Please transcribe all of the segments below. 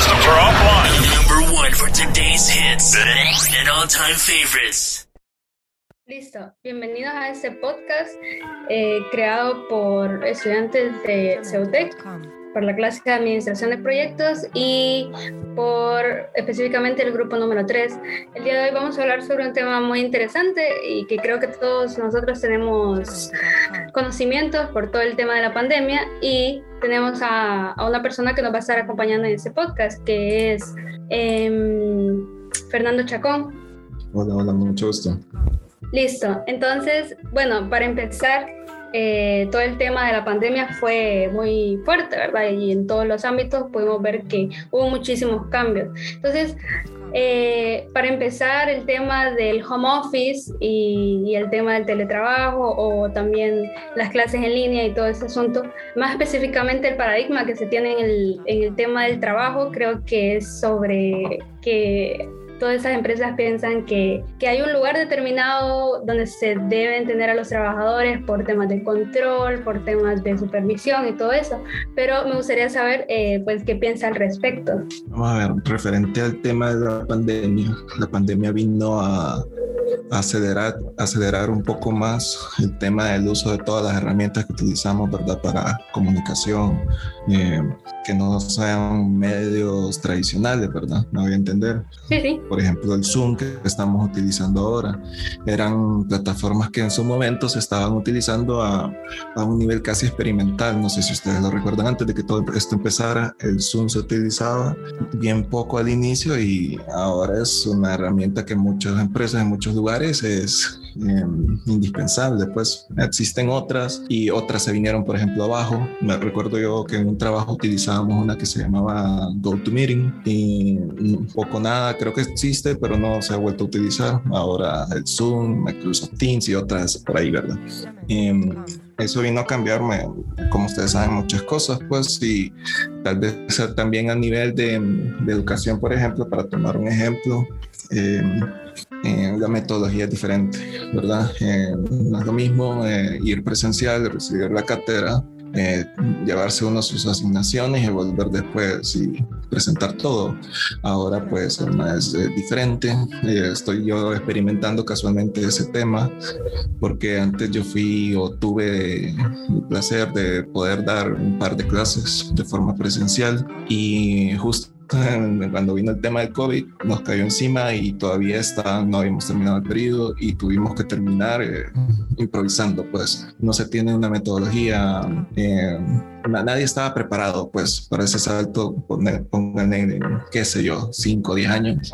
systems are offline. Number one for today's hits and all-time favorites. Listo, bienvenidos a este podcast eh, creado por estudiantes de Ceutec, por la clase de Administración de Proyectos y por específicamente el grupo número 3. El día de hoy vamos a hablar sobre un tema muy interesante y que creo que todos nosotros tenemos conocimientos por todo el tema de la pandemia y tenemos a, a una persona que nos va a estar acompañando en este podcast, que es em, Fernando Chacón. Hola, hola, mucho gusto. Listo, entonces, bueno, para empezar, eh, todo el tema de la pandemia fue muy fuerte, ¿verdad? Y en todos los ámbitos pudimos ver que hubo muchísimos cambios. Entonces, eh, para empezar, el tema del home office y, y, el tema del teletrabajo o también las clases en línea y todo ese asunto, más específicamente el paradigma que se tiene en el, en el tema del trabajo, creo que es sobre que todas esas empresas piensan que, que, hay un lugar determinado donde se deben tener a los trabajadores por temas de control, por temas de supervisión y todo eso. Pero me gustaría saber, eh, pues, qué piensa al respecto. Vamos a ver, referente al tema de la pandemia, la pandemia vino a acelerar, acelerar un poco más el tema del uso de todas las herramientas que utilizamos, ¿verdad? Para comunicación, eh, que no sean medios tradicionales, ¿verdad? Me voy a entender. Sí, sí. Por ejemplo, el Zoom que estamos utilizando ahora, eran plataformas que en su momento se estaban utilizando a, a un nivel casi experimental. No sé si ustedes lo recuerdan, antes de que todo esto empezara, el Zoom se utilizaba bien poco al inicio y ahora es una herramienta que muchas empresas en muchos lugares es eh, indispensable. Pues existen otras y otras se vinieron, por ejemplo, abajo. Me recuerdo yo que en un trabajo utilizábamos una que se llamaba GoToMeeting y poco nada, creo que existe, pero no se ha vuelto a utilizar. Ahora el Zoom, Microsoft Teams y otras por ahí, ¿verdad? Eh, eso vino a cambiarme, como ustedes saben, muchas cosas, pues, y tal vez también a nivel de, de educación, por ejemplo, para tomar un ejemplo, eh, eh, la metodología es diferente, ¿verdad? Eh, no es lo mismo eh, ir presencial, recibir la cátedra, eh, llevarse uno sus asignaciones y volver después y presentar todo. Ahora pues es eh, diferente. Eh, estoy yo experimentando casualmente ese tema porque antes yo fui o tuve el placer de poder dar un par de clases de forma presencial y justo cuando vino el tema del COVID, nos cayó encima y todavía está, no habíamos terminado el periodo y tuvimos que terminar eh, improvisando, pues no se tiene una metodología, eh, nadie estaba preparado pues para ese salto, pónganle, en, qué sé yo, 5 o 10 años.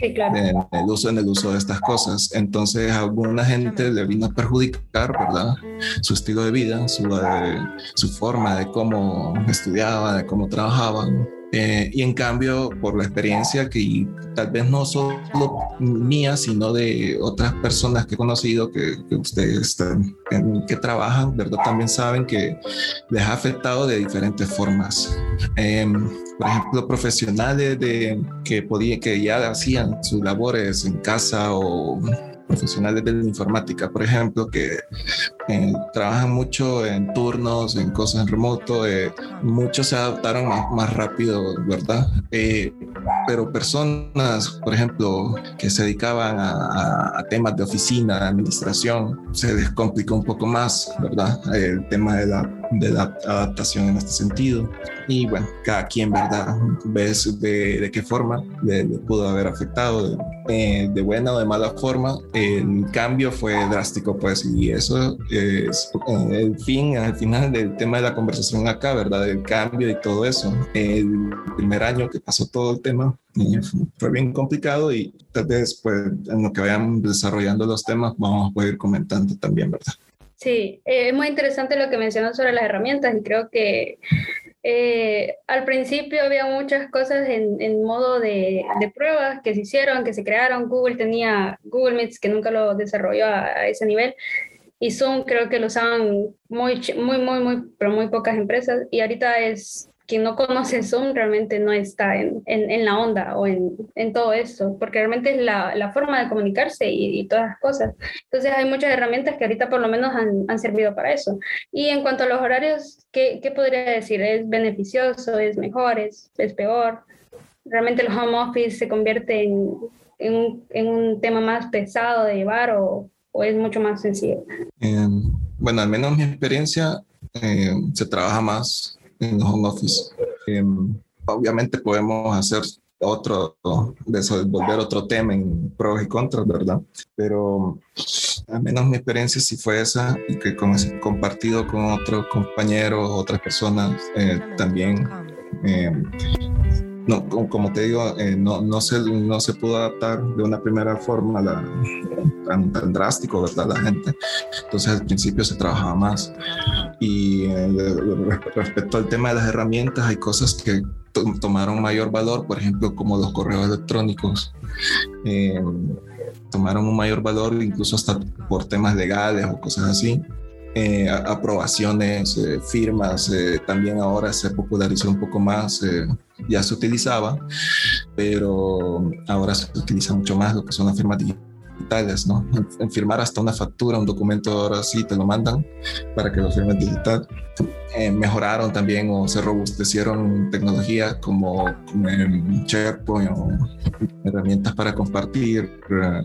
Sí, claro. En el, uso, en el uso de estas cosas. Entonces a alguna gente le vino a perjudicar, ¿verdad? Su estilo de vida, su, eh, su forma de cómo estudiaba, de cómo trabajaban. Eh, y en cambio, por la experiencia que tal vez no solo mía, sino de otras personas que he conocido que, que ustedes en, que trabajan, ¿verdad? También saben que les ha afectado de diferentes formas. Eh, por ejemplo, profesionales de, que, podía, que ya hacían sus labores en casa o profesionales de la informática, por ejemplo, que eh, trabajan mucho en turnos, en cosas en remoto, eh, muchos se adaptaron más, más rápido, ¿verdad? Eh, pero personas, por ejemplo, que se dedicaban a, a, temas de oficina, de administración, se les complicó un poco más, ¿verdad? El tema de la, de la adaptación en este sentido. Y bueno, cada quien, ¿verdad? Ves de, de qué forma le, le, pudo haber afectado, de, de, buena o de mala forma. El cambio fue drástico, pues, y eso es el fin, al final del tema de la conversación acá, ¿verdad? El cambio y todo eso. El primer año que pasó todo el tema fue bien complicado y tal vez, pues, en lo que vayan desarrollando los temas, vamos a poder ir comentando también, ¿verdad? Sí, eh, es muy interesante lo que mencionas sobre las herramientas y creo que eh, al principio había muchas cosas en, en modo de, de, pruebas que se hicieron, que se crearon. Google tenía Google Meets que nunca lo desarrolló a, a ese nivel y Zoom creo que lo usaban muy, muy, muy, muy, pero muy pocas empresas y ahorita es quien no conoce Zoom realmente no está en, en, la onda o en, en, todo esto, porque realmente es la, la forma de comunicarse y, y, todas las cosas. Entonces hay muchas herramientas que ahorita por lo menos han, han servido para eso. Y en cuanto a los horarios, ¿qué, ¿qué, podría decir? ¿Es beneficioso? ¿Es mejor? ¿Es, es peor? ¿Realmente el home office se convierte en, en, un, en un tema más pesado de llevar o, o es mucho más sencillo? Eh, bueno, al menos mi experiencia eh, se trabaja más en home office. Eh, obviamente podemos hacer otro, desenvolver otro tema en pros y contras, ¿verdad? Pero al menos mi experiencia sí fue esa y que con, compartido con otros compañeros, otras personas eh, también. Eh, no, como te digo, eh, no, no, se, no se pudo adaptar de una primera forma la, tan, tan drástico, ¿verdad? La gente. Entonces al principio se trabajaba más. Y eh, respecto al tema de las herramientas, hay cosas que tomaron mayor valor, por ejemplo, como los correos electrónicos. Eh, tomaron un mayor valor incluso hasta por temas legales o cosas así. Eh, aprobaciones, eh, firmas, eh, también ahora se popularizó un poco más, ya se utilizaba, pero ahora se utiliza mucho más lo que son las firmas digitales, ¿no? En, firmar hasta una factura, un documento ahora sí te lo mandan para que lo firmes digital. mejoraron también o se robustecieron tecnologías como, como SharePoint o herramientas para compartir eh,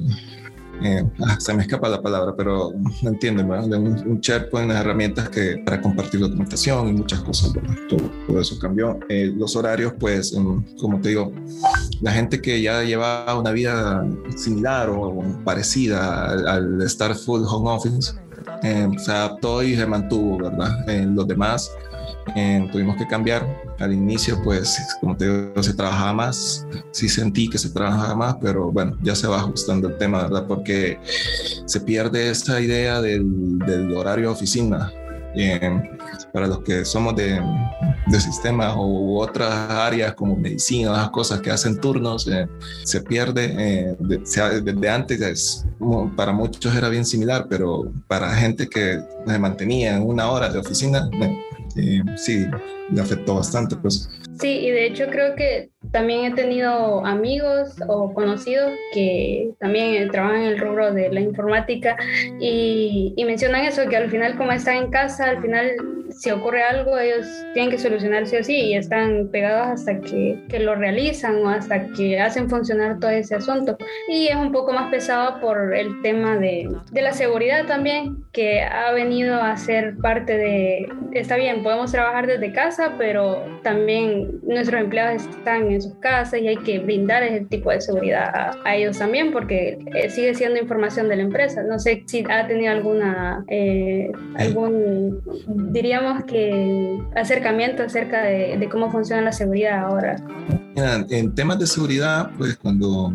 ah, se me escapa la palabra, pero entienden, ¿verdad? Un, un SharePoint, herramientas que, para compartir documentación y muchas cosas, Todo, eso cambió. Eh, los horarios, pues, como te digo, la gente que ya llevaba una vida similar o parecida al, estar full home office, eh, se adaptó y se mantuvo, ¿verdad? los demás tuvimos que cambiar. Al inicio, pues, como te digo, se trabajaba más, sí sentí que se trabajaba más, pero bueno, ya se va ajustando el tema, ¿verdad? Porque se pierde esa idea del, del horario oficina. para los que somos de, de sistemas u otras áreas como medicina, las cosas que hacen turnos, eh, se pierde. Eh, desde antes, es, para muchos era bien similar, pero para gente que se mantenía en una hora de oficina, eh, sí, le afectó bastante. Pues. Sí, y de hecho creo que también he tenido amigos o conocidos que también trabajan en el rubro de la informática y, y mencionan eso, que al final como están en casa, al final si ocurre algo, ellos tienen que solucionarse así y están pegados hasta que, que, lo realizan o hasta que hacen funcionar todo ese asunto. Y es un poco más pesado por el tema de, de la seguridad también, que ha venido a ser parte de, está bien, podemos trabajar desde casa, pero también nuestros empleados están en sus casas y hay que brindar ese tipo de seguridad a, ellos también, porque eh, sigue siendo información de la empresa. No sé si ha tenido alguna, eh, algún, que acercamiento acerca de, cómo funciona la seguridad ahora? En temas de seguridad, pues cuando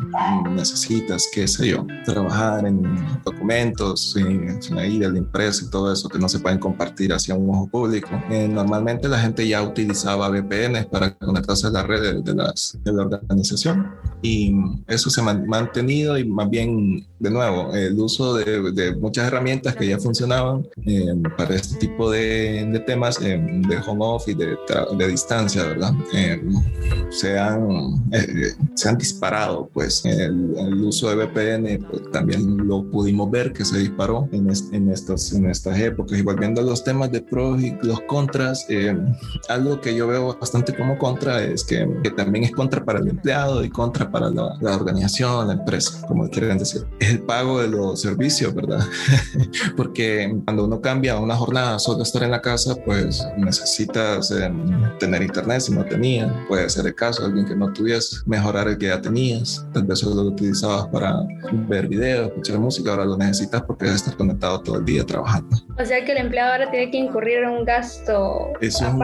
necesitas, qué sé yo, trabajar en documentos, en, la de la empresa y todo eso que no se pueden compartir hacia un ojo público, eh, normalmente la gente ya utilizaba VPNs para conectarse a las redes de, las, de la organización y eso se ha mantenido y más bien, de nuevo, el uso de, de muchas herramientas que ya funcionaban eh, para este tipo de, temas eh, de home office, de, de distancia, ¿verdad? se han eh, se han disparado, pues el, uso de VPN pues, también lo pudimos ver que se disparó en, en, estas, en estas épocas. Y volviendo a los temas de pros y los contras, eh, algo que yo veo bastante como contra es que, que, también es contra para el empleado y contra para la, la organización, la empresa, como quieren decir. Es el pago de los servicios, ¿verdad? Porque cuando uno cambia una jornada solo estar en la casa, pues necesitas eh, tener internet si no tenía, puede ser el caso de que no tuviese, mejorar el que ya tenías. Tal vez solo lo utilizabas para ver videos, escuchar música, ahora lo necesitas porque vas a estar conectado todo el día trabajando. O sea que el empleado ahora tiene que incurrir en un gasto. Es, un,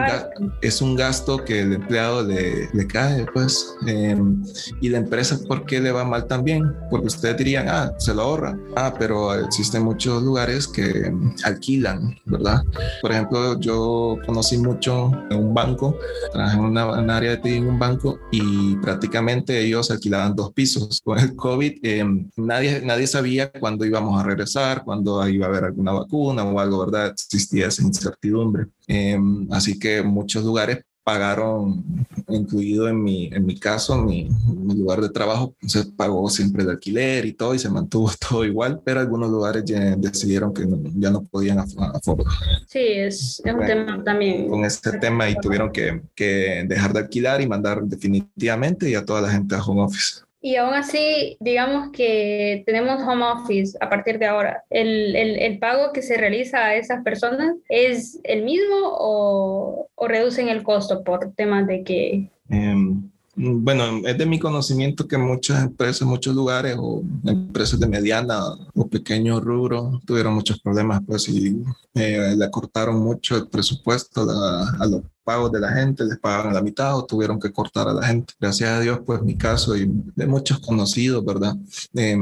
es un gasto que el empleado le, le cae, pues. Em, y la empresa, ¿por qué le va mal también? Porque ustedes dirían, ah, se lo ahorra. Ah, pero existen muchos lugares que alquilan, ¿verdad? Por ejemplo, yo conocí mucho en un banco, trabajé en una, área de ti en un banco y prácticamente ellos alquilaban dos pisos. Con el COVID, eh, nadie, nadie sabía cuándo íbamos a regresar, cuándo iba a haber alguna vacuna o algo, ¿verdad? Existía esa incertidumbre. Eh, así que muchos lugares pagaron, incluido en mi, en mi caso, mi, mi lugar de trabajo, se pagó siempre el alquiler y todo y se mantuvo todo igual, pero algunos lugares ya decidieron que ya no podían afordar. Sí, es, es un tema también. Con este tema y tuvieron que, que dejar de alquilar y mandar definitivamente y a toda la gente a home office. Y aún así, digamos que tenemos home office a partir de ahora. ¿El, el, el pago que se realiza a esas personas es el mismo o, o reducen el costo por temas de que... Um, bueno, es de mi conocimiento que muchas empresas, muchos lugares o empresas de mediana o pequeño rubro tuvieron muchos problemas, pues, y eh, le cortaron mucho el presupuesto a, a los pagos de la gente, les pagaban la mitad o tuvieron que cortar a la gente. Gracias a Dios, pues mi caso y de muchos conocidos, ¿verdad? Eh,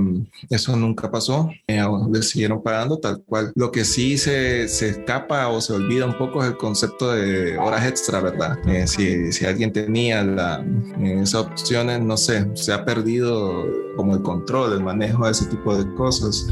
eso nunca pasó, eh, les siguieron pagando tal cual. Lo que sí se, se, escapa o se olvida un poco es el concepto de horas extra, ¿verdad? Eh, si, si, alguien tenía la, esas opciones, no sé, se ha perdido como el control, el manejo de ese tipo de cosas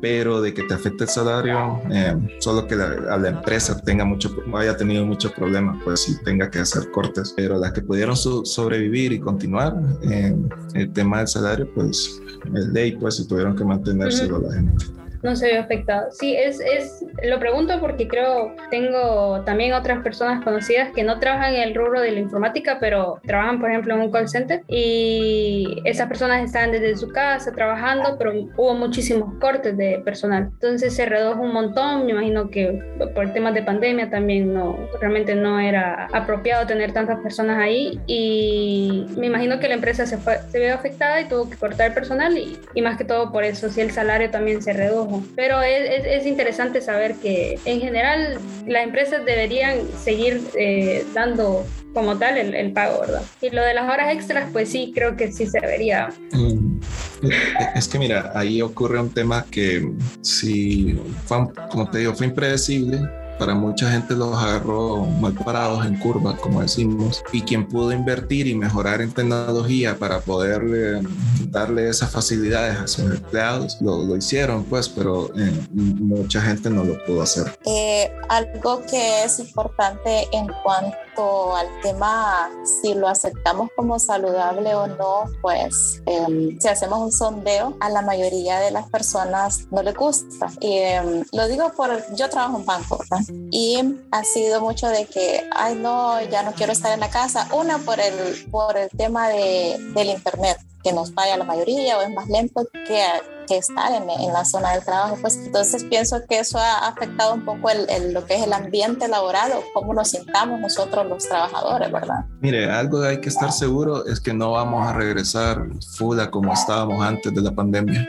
pero de que te afecte el salario, eh, solo que la, a la empresa tenga mucho, haya tenido muchos problemas, pues sí tenga que hacer cortes, pero las que pudieron so, sobrevivir y continuar, eh, el tema del salario, pues es ley, pues si tuvieron que mantenérselo uh -huh. la gente no se ve afectado. Sí, es, es, lo pregunto porque creo, tengo también otras personas conocidas que no trabajan en el rubro de la informática, pero trabajan, por ejemplo, en un call center y esas personas estaban desde su casa trabajando, pero hubo muchísimos cortes de personal. Entonces se redujo un montón, me imagino que por temas de pandemia también no, realmente no era apropiado tener tantas personas ahí y me imagino que la empresa se, fue, se vio afectada y tuvo que cortar personal y, más que todo por eso, si el salario también se redujo pero es, es, es, interesante saber que en general las empresas deberían seguir eh, dando como tal el, el, pago, ¿verdad? Y lo de las horas extras, pues sí, creo que sí se debería. Mm, es que mira, ahí ocurre un tema que si, fue, como te digo, fue impredecible para mucha gente los agarró mal parados en curva, como decimos, y quien pudo invertir y mejorar en tecnología para poder eh, darle esas facilidades a sus empleados, lo, lo hicieron, pues, pero eh, mucha gente no lo pudo hacer. Eh, algo que es importante en cuanto al tema, si lo aceptamos como saludable o no, pues, eh, si hacemos un sondeo, a la mayoría de las personas no le gusta. Y lo digo por, yo trabajo en banco, y ha sido mucho de que, ay no, ya no quiero estar en la casa. Una por el, por el tema de, del internet, que nos falla la mayoría o es más lento que, que estar en, en, la zona del trabajo. Pues entonces pienso que eso ha afectado un poco el, el, lo que es el ambiente laboral o cómo nos sintamos nosotros los trabajadores, ¿verdad? Mire, algo que hay que estar seguro es que no vamos a regresar full a como estábamos antes de la pandemia.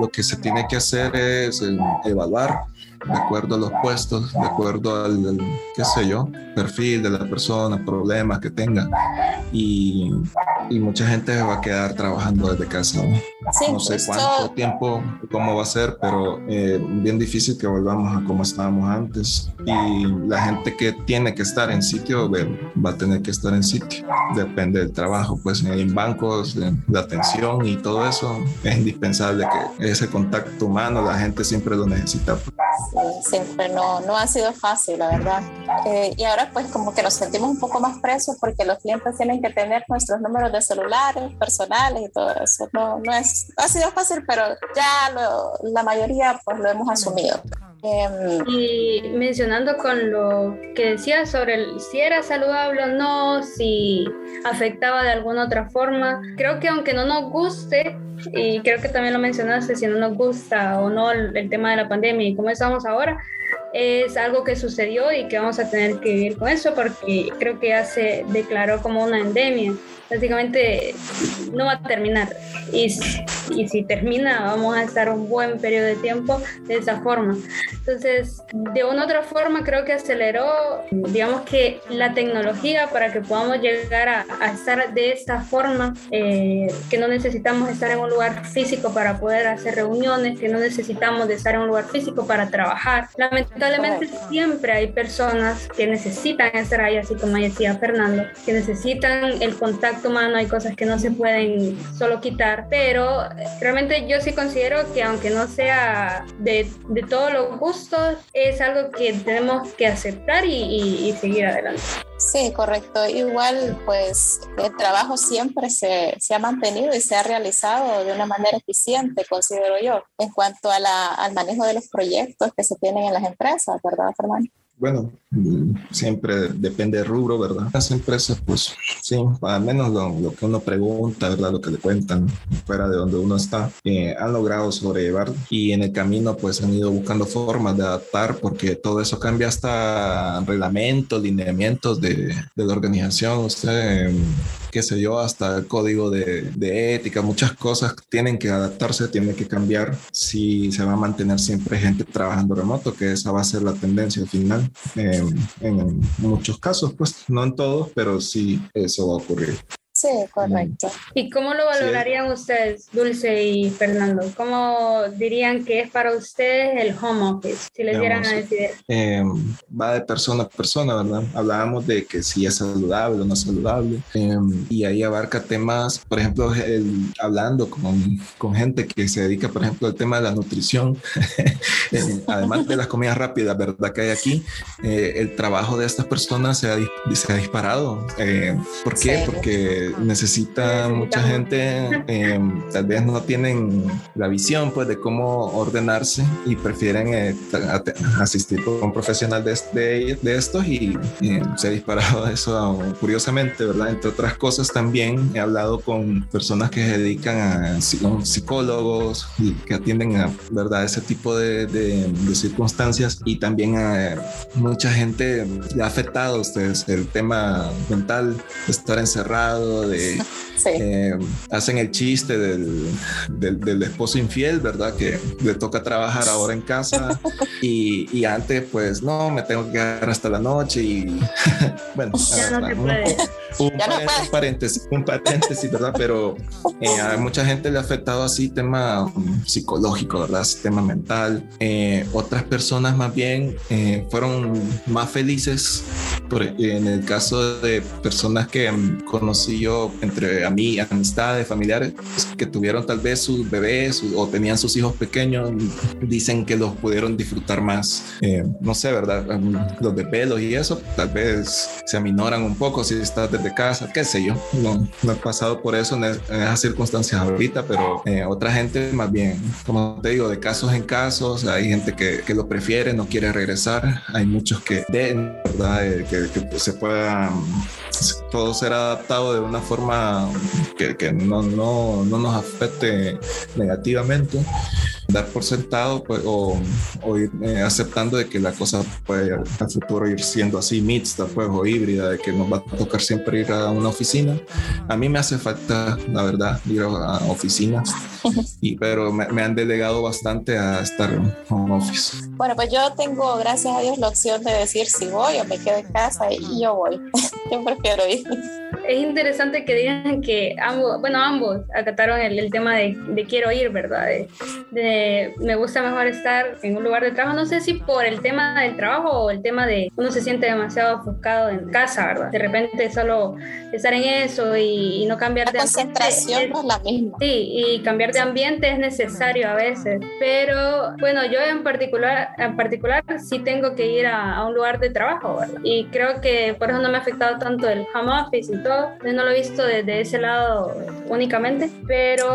Lo que se tiene que hacer es eh, evaluar de acuerdo a los puestos, de acuerdo al, al, qué sé yo, perfil de la persona, problemas que tenga. Y, y mucha gente va a quedar trabajando desde casa. ¿no? Sí, no sé cuánto tiempo, cómo va a ser, pero eh, bien difícil que volvamos a como estábamos antes. Y la gente que tiene que estar en sitio va a tener que estar en sitio. Depende del trabajo, pues en bancos, en la atención y todo eso es indispensable que ese contacto humano la gente siempre lo necesita. Sí, siempre no, no ha sido fácil, la verdad. Eh, y ahora pues como que nos sentimos un poco más presos porque los clientes tienen que tener nuestros números de celulares personales y todo eso. No, no es, ha sido fácil, pero ya lo, la mayoría pues lo hemos asumido. Eh, y mencionando con lo que decías sobre el, si era saludable o no, si afectaba de alguna otra forma, creo que aunque no nos guste, y creo que también lo mencionaste, si no nos gusta o no el, el tema de la pandemia y cómo estamos ahora, es algo que sucedió y que vamos a tener que vivir con eso porque creo que ya se declaró como una endemia. Básicamente no va a terminar y, y si termina vamos a estar un buen periodo de tiempo de esa forma. Entonces, de una u otra forma creo que aceleró, digamos que la tecnología para que podamos llegar a, a estar de esta forma, eh, que no necesitamos estar en un lugar físico para poder hacer reuniones, que no necesitamos de estar en un lugar físico para trabajar. Lamentablemente siempre hay personas que necesitan estar ahí, así como decía Fernando, que necesitan el contacto humano, hay cosas que no se pueden solo quitar, pero realmente yo sí considero que aunque no sea de, de todos los gustos, es algo que tenemos que aceptar y, y, y seguir adelante. Sí, correcto. Igual, pues el trabajo siempre se, se, ha mantenido y se ha realizado de una manera eficiente, considero yo, en cuanto a la, al manejo de los proyectos que se tienen en las empresas, ¿verdad, Fernando? Bueno, siempre depende del rubro, ¿verdad? Las empresas, pues sí, al menos lo, que uno pregunta, ¿verdad? Lo que le cuentan fuera de donde uno está, eh, han logrado sobrellevar y en el camino pues han ido buscando formas de adaptar porque todo eso cambia hasta reglamentos, lineamientos de, de la organización. Usted qué sé yo, hasta el código de, ética, muchas cosas tienen que adaptarse, tienen que cambiar si se va a mantener siempre gente trabajando remoto, que esa va a ser la tendencia al final. Eh, en muchos casos, pues no en todos, pero sí eso va a ocurrir. Sí, correcto. ¿Y cómo lo valorarían ustedes, Dulce y Fernando? ¿Cómo dirían que es para ustedes el home office, si les dieran a decidir? Eh, va de persona a persona, ¿verdad? Hablábamos de que si es saludable o no saludable, eh, y ahí abarca temas, por ejemplo, el, hablando con, con, gente que se dedica, por ejemplo, al tema de la nutrición, eh, además de las comidas rápidas, ¿verdad? Que hay aquí, el trabajo de estas personas se ha, se ha disparado. ¿Por qué? Sí. Porque necesita mucha gente, em, tal vez no tienen la visión pues de cómo ordenarse y prefieren eh, asistir con un profesional de, de, de estos y se ha disparado eso curiosamente, ¿verdad? Entre otras cosas también he hablado con personas que se dedican a psicólogos y que atienden a, ¿verdad? Ese tipo de, de, circunstancias y también a mucha gente ha afectado ustedes el tema mental, estar encerrado, de eh, hacen el chiste del, del, esposo infiel, ¿verdad? Que le toca trabajar ahora en casa y, y antes pues no, me tengo que quedar hasta la noche y bueno, un, paréntesis, un paréntesis, ¿verdad? Pero eh, a mucha gente le ha afectado así tema um, psicológico, ¿verdad? Tema mental. Eh, otras personas más bien fueron más felices por, en el caso de personas que um, conocí yo entre a mí, amistades, familiares que tuvieron tal vez sus bebés o tenían sus hijos pequeños, dicen que los pudieron disfrutar más. Eh, no sé, ¿verdad? Los de pelos y eso, tal vez se aminoran un poco si estás desde casa, qué sé yo. No, no he pasado por eso en, esas circunstancias ahorita, pero eh, otra gente más bien, como te digo, de casos en casos, hay gente que, que lo prefiere, no quiere regresar, hay muchos que, de, ¿verdad? Eh, que, que se puedan todo ser adaptado de una forma que, que no, no, no, nos afecte negativamente dar por sentado pues, o, o ir eh, aceptando de que la cosa puede al futuro ir siendo así mixta pues, o híbrida, de que nos va a tocar siempre ir a una oficina. A mí me hace falta, la verdad, ir a, oficinas, y, pero me, me, han delegado bastante a estar en home office. Bueno, pues yo tengo, gracias a Dios, la opción de decir si voy o me quedo en casa y yo voy. yo prefiero ir es interesante que digan que ambos, bueno, ambos acataron el, el tema de, de, quiero ir, ¿verdad? De, me gusta mejor estar en un lugar de trabajo, no sé si por el tema del trabajo o el tema de uno se siente demasiado ofuscado en casa, ¿verdad? De repente solo estar en eso y, y no cambiar la de concentración ambiente. no es la misma. Sí, y cambiar de ambiente es necesario a veces, pero bueno, yo en particular, en particular sí tengo que ir a, a un lugar de trabajo, ¿verdad? Y creo que por eso no me ha afectado tanto el home office y todo, no lo he visto desde ese lado únicamente, pero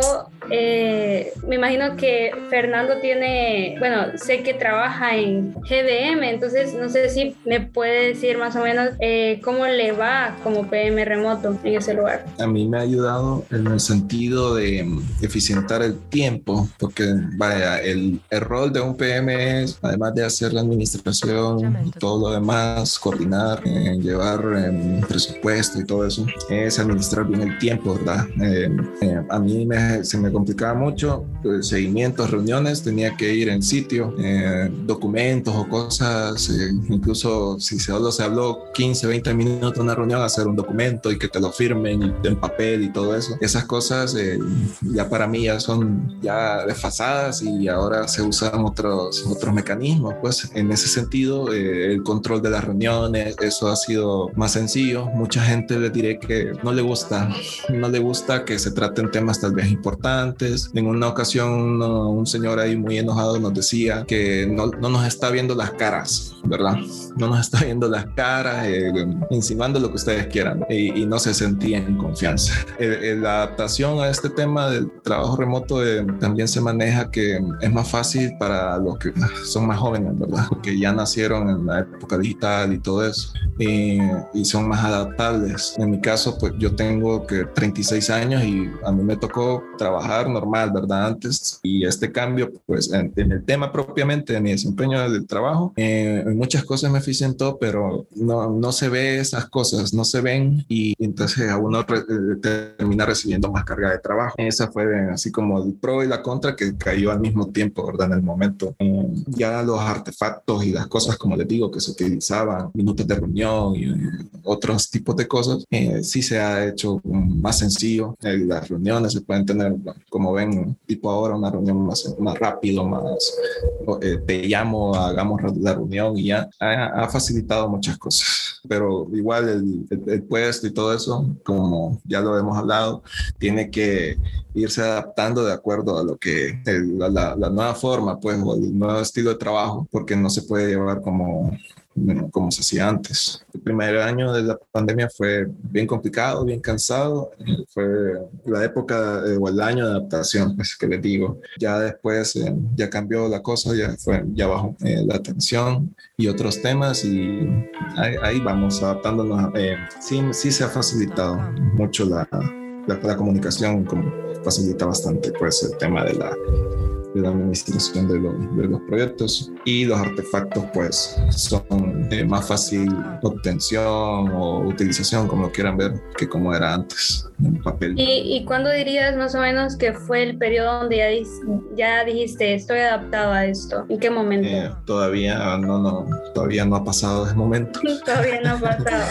eh, me imagino que Fernando tiene, bueno, sé que trabaja en GDM, entonces no sé si me puede decir más o menos eh, cómo le va como PM remoto en ese lugar. A mí me ha ayudado en el sentido de eficientar el tiempo, porque vaya, el, el rol de un PM es, además de hacer la administración y todo lo demás, coordinar, eh, llevar eh, presupuesto y todo eso, es administrar bien el tiempo, ¿verdad? Eh, eh, a mí me, se me complicaba mucho, pues, seguimientos, reuniones, tenía que ir en sitio, eh, documentos o cosas, eh, incluso si solo se habló 15, 20 minutos en una reunión, hacer un documento y que te lo firmen en papel y todo eso. Esas cosas eh, ya para mí ya son ya desfasadas y ahora se usan otros, otros mecanismos. Pues en ese sentido, el control de las reuniones, eso ha sido más sencillo. Mucha gente le diré que no le gusta, no le gusta que se traten temas tal vez importantes antes. En una ocasión un señor ahí muy enojado nos decía que no, no, nos está viendo las caras, ¿verdad? No nos está viendo las caras, eh, insinuando lo que ustedes quieran y, no se sentía en confianza. la adaptación a este tema del trabajo remoto eh, también se maneja que es más fácil para los que son más jóvenes, ¿verdad? Que ya nacieron en la época digital y todo eso y, y son más adaptables. En mi caso, pues yo tengo que 36 años y a mí me tocó trabajar normal, ¿verdad? Antes y este cambio, pues en, el tema propiamente de mi desempeño del trabajo, eh, en muchas cosas me eficientó, pero no, no se ve esas cosas, no se ven y entonces a uno eh, termina recibiendo más carga de trabajo. Esa fue así como el pro y la contra que cayó al mismo tiempo, ¿verdad? En el momento. Eh, ya los artefactos y las cosas, como les digo, que se utilizaban, minutos de reunión y otros tipos de cosas, sí se ha hecho más sencillo. las reuniones se pueden tener, como ven, tipo ahora una reunión más, más rápido, más eh, te llamo, hagamos la reunión y ya ha, facilitado muchas cosas. Pero igual el, el, puesto y todo eso, como ya lo hemos hablado, tiene que irse adaptando de acuerdo a lo que la, la, la nueva forma, pues, o el nuevo estilo de trabajo, porque no se puede llevar como como se hacía antes. El primer año de la pandemia fue bien complicado, bien cansado. Fue la época o el año de adaptación, pues que les digo. Ya después eh, ya cambió la cosa, ya fue ya bajó eh, la atención y otros temas y ahí, vamos adaptándonos. Eh, sí, sí se ha facilitado mucho la, la, la comunicación, como facilita bastante pues el tema de la de la administración de, de, los proyectos y los artefactos pues son de más fácil obtención o utilización como lo quieran ver que como era antes en papel. ¿Y, y cuándo dirías más o menos que fue el periodo donde ya, ya dijiste estoy adaptado a esto? ¿En qué momento? Eh, todavía no, no, todavía no ha pasado ese momento. todavía no ha pasado.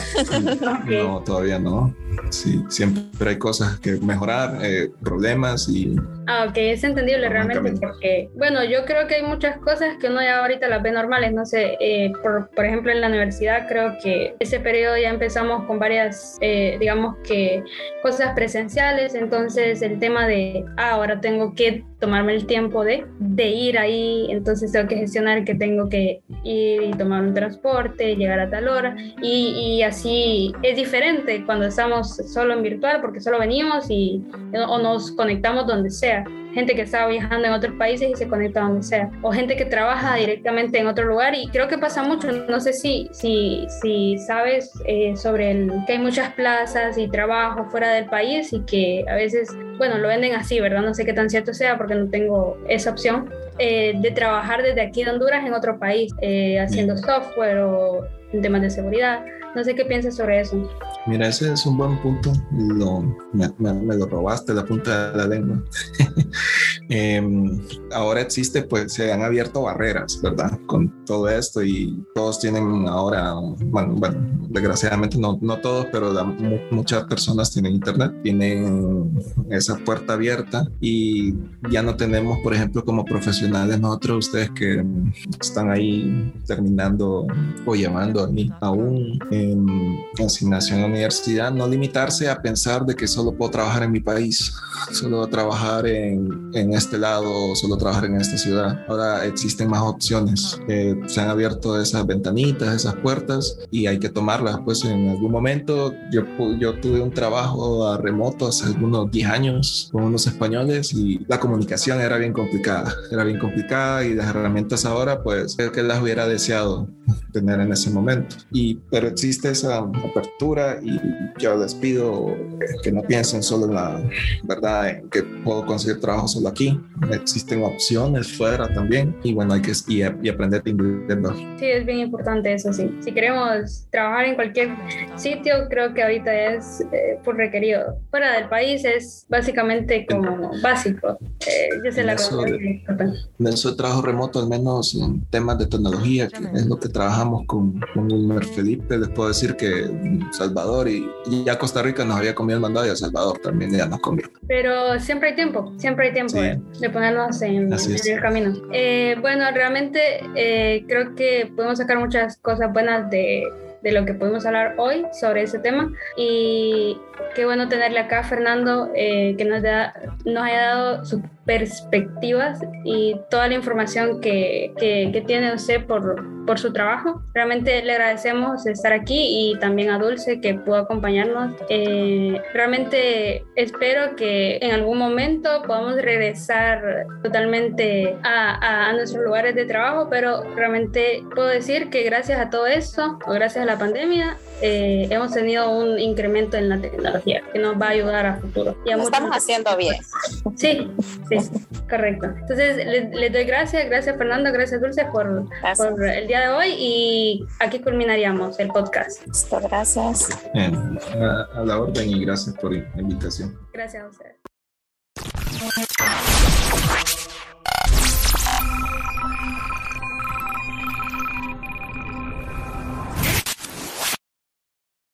No, todavía no. Sí, siempre hay cosas que mejorar, eh, problemas y... Ah, ok, es entendible realmente porque, bueno, yo creo que hay muchas cosas que uno ya ahorita las ve normales, no sé, eh, por, por, ejemplo en la universidad creo que ese periodo ya empezamos con varias, eh, digamos que cosas presenciales, entonces el tema de, ah, ahora tengo que tomarme el tiempo de, de ir ahí, entonces tengo que gestionar que tengo que ir y tomar un transporte, llegar a tal hora y, y así es diferente cuando estamos solo en virtual porque solo venimos y o nos conectamos donde sea. Gente que está viajando en otros países y se conecta donde sea. O gente que trabaja directamente en otro lugar y creo que pasa mucho. No sé si, si, si sabes eh, sobre el, que hay muchas plazas y trabajo fuera del país y que a veces, bueno, lo venden así, ¿verdad? No sé qué tan cierto sea porque no tengo esa opción. Eh, de trabajar desde aquí de Honduras en otro país, eh, haciendo software o en temas de seguridad. No sé qué piensas sobre eso. Mira, ese es un buen punto. Lo, me, lo robaste la punta de la lengua. Em, ahora existe, pues se han abierto barreras, ¿verdad? Con todo esto y todos tienen ahora, bueno, bueno desgraciadamente no, no todos, pero muchas personas tienen internet, tienen esa puerta abierta y ya no tenemos, por ejemplo, como profesionales nosotros, ustedes que están ahí terminando o llevando aún en asignación universidad, no limitarse a pensar de que solo puedo trabajar en mi país, solo trabajar en, en este lado, solo trabajar en esta ciudad. Ahora existen más opciones. Eh, se han abierto esas ventanitas, esas puertas y hay que tomarlas. Pues en algún momento yo, yo tuve un trabajo a remoto hace algunos 10 años con unos españoles y la comunicación era bien complicada. Era bien complicada y las herramientas ahora, pues, es que las hubiera deseado tener en ese momento. Y, pero existe esa apertura y yo les pido que no piensen solo en la verdad, en que puedo conseguir trabajo solo aquí. Existen opciones fuera también y bueno, hay que y, y aprender inglés. Sí, es bien importante eso, sí. Si queremos trabajar en cualquier sitio, creo que ahorita es eh, por requerido. Fuera del país es básicamente como básico. Eh, yo sé la eso, en eso de trabajo remoto, al menos en temas de tecnología, que es lo que trabajamos con, con Wilmer Felipe, les puedo decir que Salvador y, ya Costa Rica nos había comido el mandado y a Salvador también ya nos comió. Pero siempre hay tiempo, siempre hay tiempo de ponernos en, el camino. Eh, bueno, realmente eh, creo que podemos sacar muchas cosas buenas de de lo que podemos hablar hoy sobre ese tema. Y qué bueno tenerle acá, Fernando, eh, que nos, da, nos haya dado sus perspectivas y toda la información que, que, tiene usted por, por su trabajo. Realmente le agradecemos estar aquí y también a Dulce que pudo acompañarnos. Eh, realmente espero que en algún momento podamos regresar totalmente a, a, nuestros lugares de trabajo, pero realmente puedo decir que gracias a todo esto o gracias a la pandemia eh, hemos tenido un incremento en la tecnología que nos va a ayudar a futuro. Y Lo estamos haciendo bien. Sí, sí, correcto. Entonces, les, doy gracias, gracias Fernando, gracias Dulce por, por, el día de hoy y aquí culminaríamos el podcast. Listo, gracias. a, a la orden y gracias por la invitación. Gracias a ustedes.